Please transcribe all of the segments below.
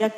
noite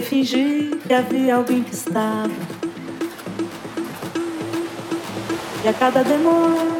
tentei fingir que havia alguém que estava. E a cada demora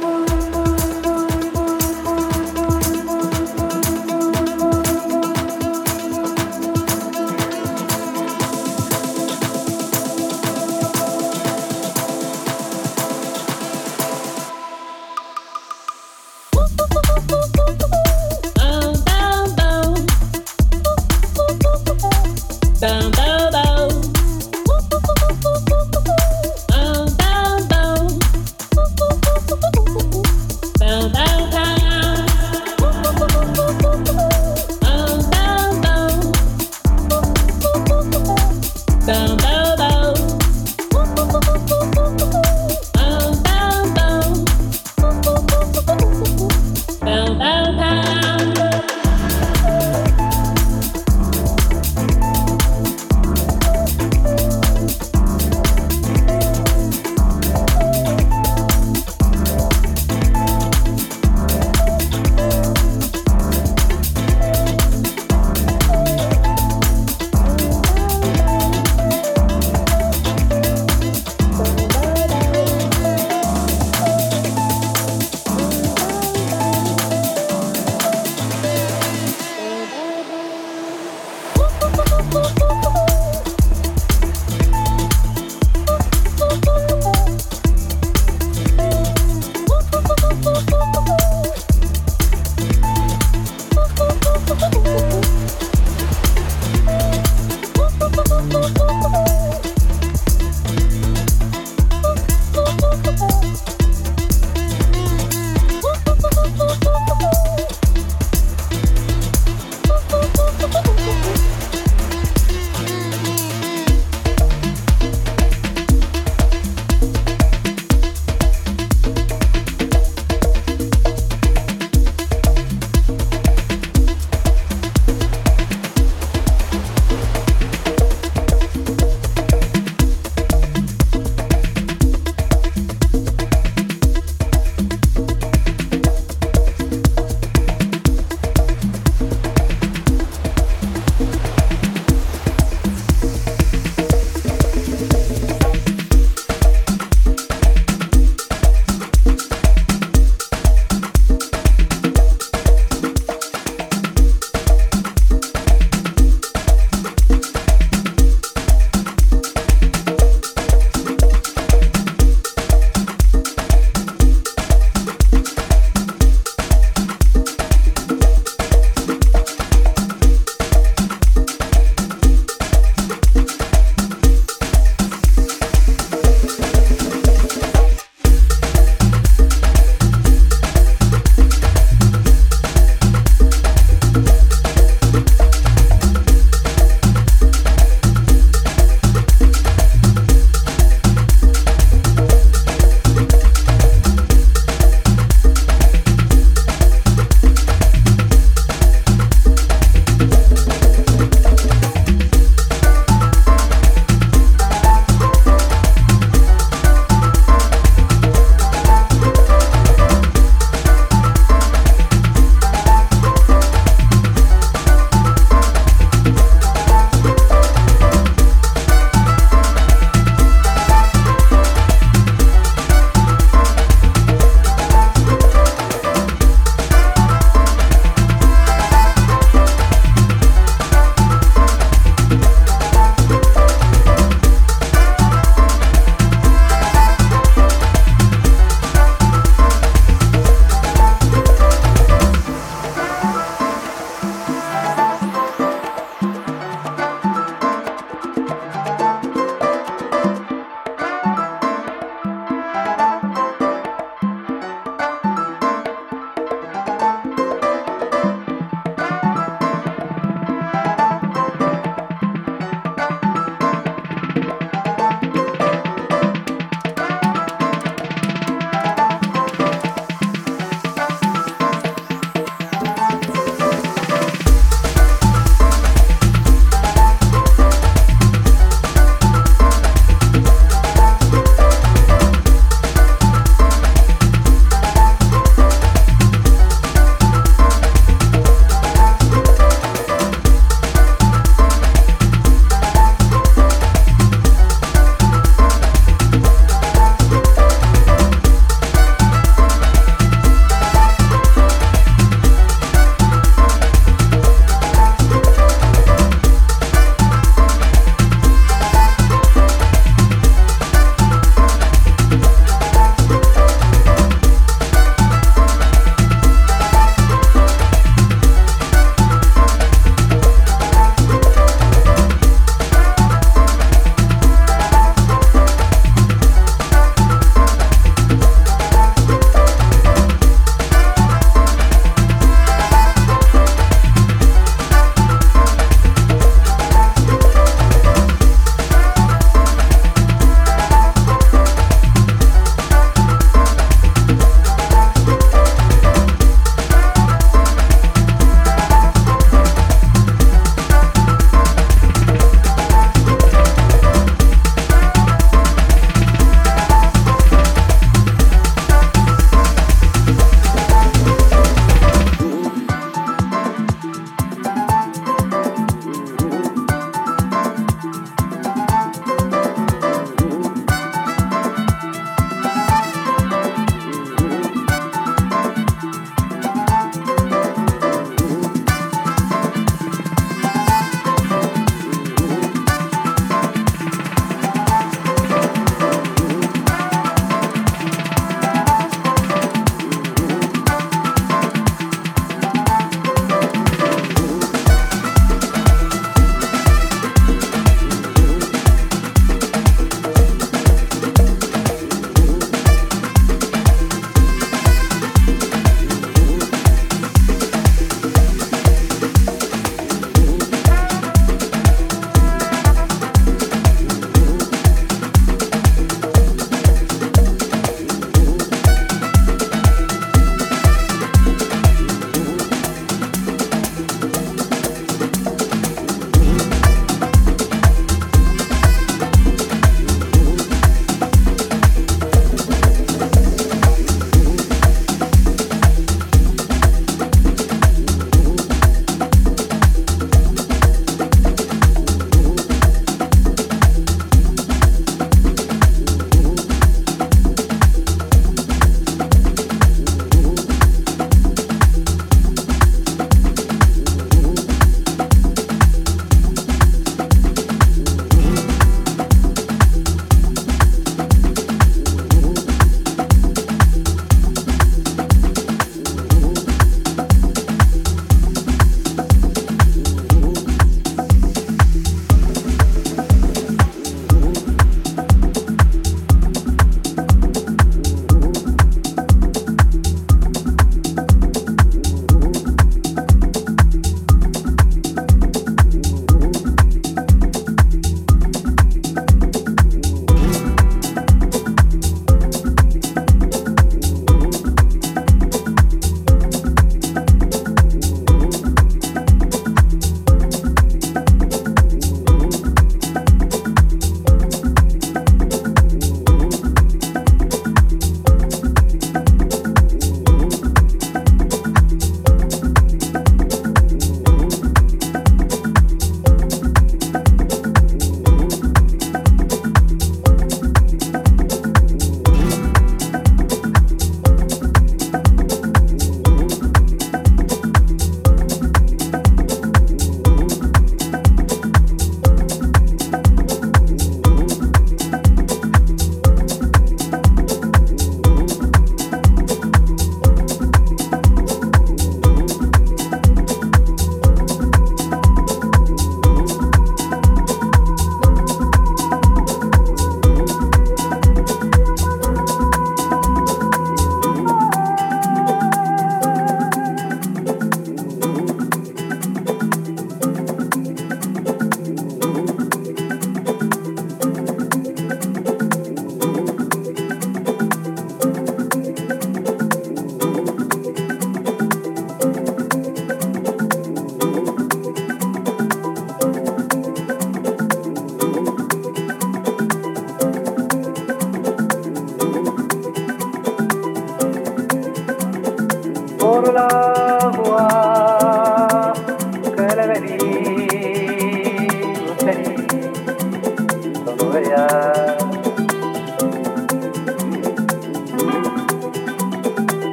Gloria.